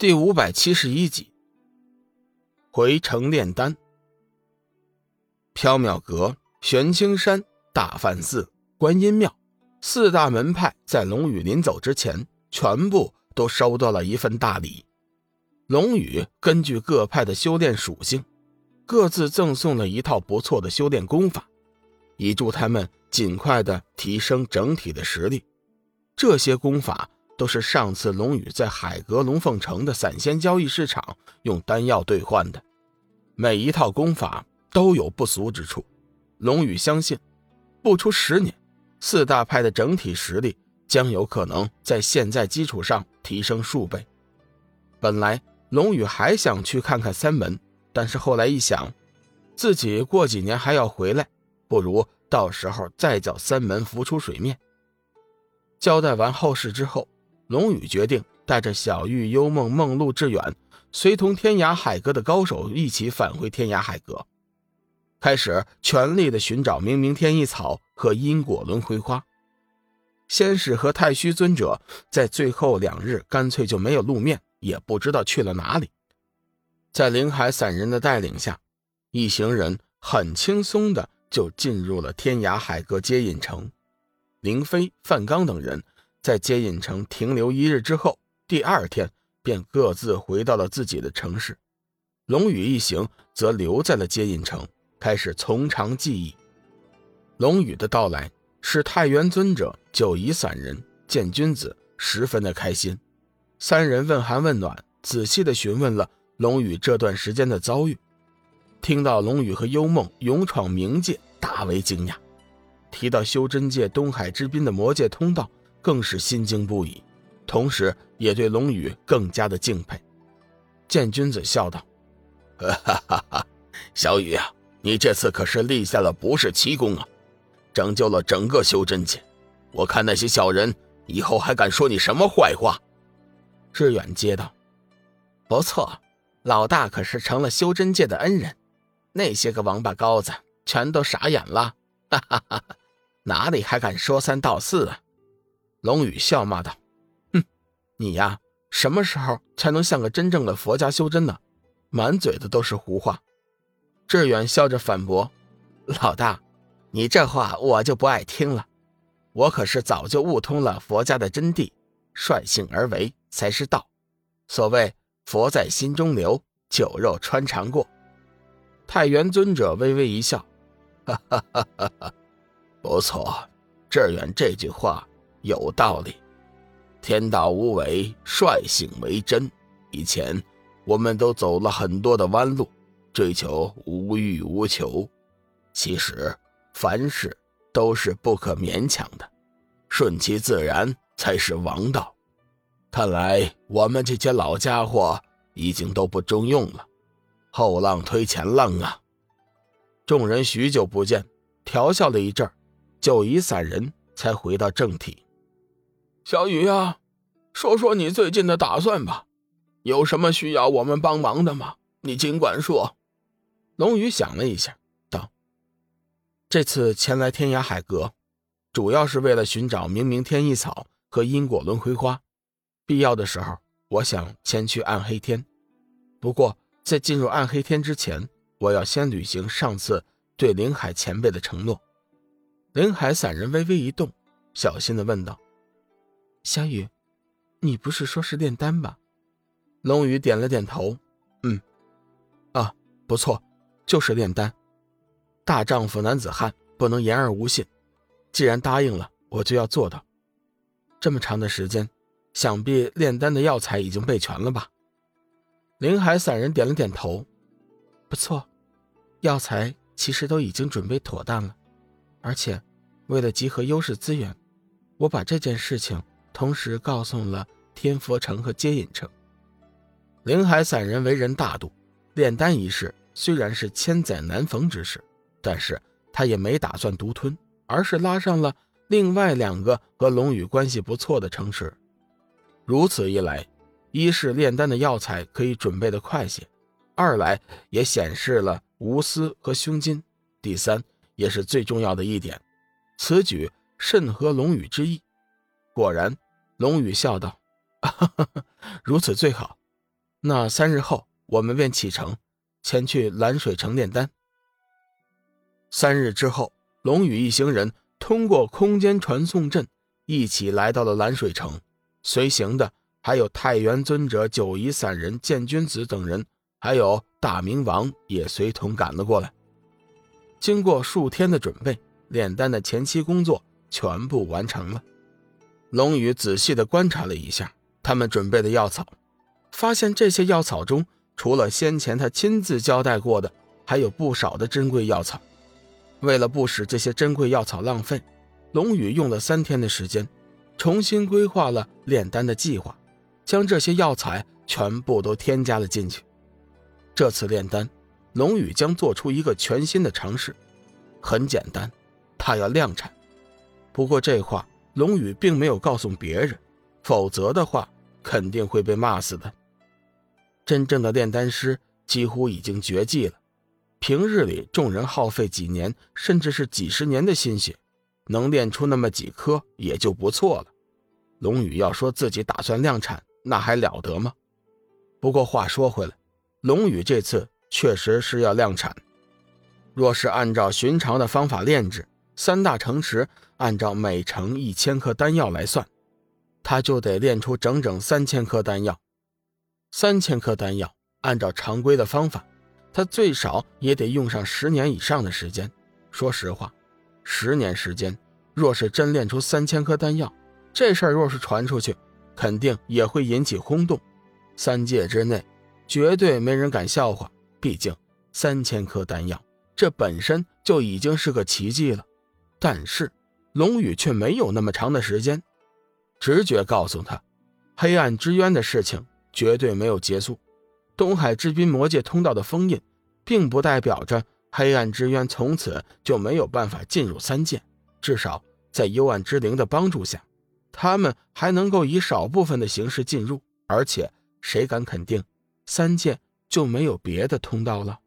第五百七十一集，回城炼丹。缥缈阁、玄清山、大梵寺、观音庙四大门派在龙宇临走之前，全部都收到了一份大礼。龙宇根据各派的修炼属性，各自赠送了一套不错的修炼功法，以助他们尽快的提升整体的实力。这些功法。都是上次龙宇在海阁龙凤城的散仙交易市场用丹药兑换的，每一套功法都有不俗之处。龙宇相信，不出十年，四大派的整体实力将有可能在现在基础上提升数倍。本来龙宇还想去看看三门，但是后来一想，自己过几年还要回来，不如到时候再叫三门浮出水面。交代完后事之后。龙宇决定带着小玉、幽梦、梦露、志远，随同天涯海阁的高手一起返回天涯海阁，开始全力的寻找明明天意草和因果轮回花。先是和太虚尊者在最后两日干脆就没有露面，也不知道去了哪里。在灵海散人的带领下，一行人很轻松的就进入了天涯海阁接引城。林飞、范刚等人。在接引城停留一日之后，第二天便各自回到了自己的城市。龙宇一行则留在了接引城，开始从长计议。龙宇的到来使太元尊者、九夷散人、见君子十分的开心。三人问寒问暖，仔细的询问了龙宇这段时间的遭遇。听到龙宇和幽梦勇闯冥界，大为惊讶。提到修真界东海之滨的魔界通道。更是心惊不已，同时也对龙宇更加的敬佩。见君子笑道：“哈哈哈，小雨啊，你这次可是立下了不世奇功啊，拯救了整个修真界。我看那些小人以后还敢说你什么坏话？”志远接道：“不错，老大可是成了修真界的恩人，那些个王八羔子全都傻眼了，哈哈哈，哪里还敢说三道四啊？”龙宇笑骂道：“哼，你呀，什么时候才能像个真正的佛家修真呢？满嘴的都是胡话。”志远笑着反驳：“老大，你这话我就不爱听了。我可是早就悟通了佛家的真谛，率性而为才是道。所谓佛在心中留，酒肉穿肠过。”太元尊者微微一笑：“哈哈哈哈哈，不错，志远这句话。”有道理，天道无为，率性为真。以前我们都走了很多的弯路，追求无欲无求。其实凡事都是不可勉强的，顺其自然才是王道。看来我们这些老家伙已经都不中用了，后浪推前浪啊！众人许久不见，调笑了一阵，就以散人才回到正题。小雨呀，说说你最近的打算吧，有什么需要我们帮忙的吗？你尽管说。龙宇想了一下，道：“这次前来天涯海阁，主要是为了寻找明明天意草和因果轮回花。必要的时候，我想前去暗黑天。不过，在进入暗黑天之前，我要先履行上次对林海前辈的承诺。”林海散人微微一动，小心的问道。小雨，你不是说是炼丹吧？龙宇点了点头，嗯，啊，不错，就是炼丹。大丈夫男子汉不能言而无信，既然答应了，我就要做到。这么长的时间，想必炼丹的药材已经备全了吧？林海散人点了点头，不错，药材其实都已经准备妥当了，而且为了集合优势资源，我把这件事情。同时告诉了天佛城和接引城。灵海散人为人大度，炼丹一事虽然是千载难逢之事，但是他也没打算独吞，而是拉上了另外两个和龙宇关系不错的城池。如此一来，一是炼丹的药材可以准备的快些，二来也显示了无私和胸襟，第三也是最重要的一点，此举甚合龙宇之意。果然，龙宇笑道：“如此最好。那三日后，我们便启程，前去蓝水城炼丹。三日之后，龙宇一行人通过空间传送阵，一起来到了蓝水城。随行的还有太元尊者、九夷散人、剑君子等人，还有大明王也随同赶了过来。经过数天的准备，炼丹的前期工作全部完成了。龙宇仔细地观察了一下他们准备的药草，发现这些药草中，除了先前他亲自交代过的，还有不少的珍贵药草。为了不使这些珍贵药草浪费，龙宇用了三天的时间，重新规划了炼丹的计划，将这些药材全部都添加了进去。这次炼丹，龙宇将做出一个全新的尝试。很简单，他要量产。不过这话龙宇并没有告诉别人，否则的话肯定会被骂死的。真正的炼丹师几乎已经绝迹了。平日里，众人耗费几年，甚至是几十年的心血，能炼出那么几颗也就不错了。龙宇要说自己打算量产，那还了得吗？不过话说回来，龙宇这次确实是要量产。若是按照寻常的方法炼制，三大城池按照每城一千颗丹药来算，他就得炼出整整三千颗丹药。三千颗丹药，按照常规的方法。他最少也得用上十年以上的时间。说实话，十年时间，若是真炼出三千颗丹药，这事儿若是传出去，肯定也会引起轰动。三界之内，绝对没人敢笑话。毕竟三千颗丹药，这本身就已经是个奇迹了。但是龙宇却没有那么长的时间。直觉告诉他，黑暗之渊的事情绝对没有结束。东海之滨魔界通道的封印，并不代表着黑暗之渊从此就没有办法进入三界。至少在幽暗之灵的帮助下，他们还能够以少部分的形式进入。而且，谁敢肯定三界就没有别的通道了？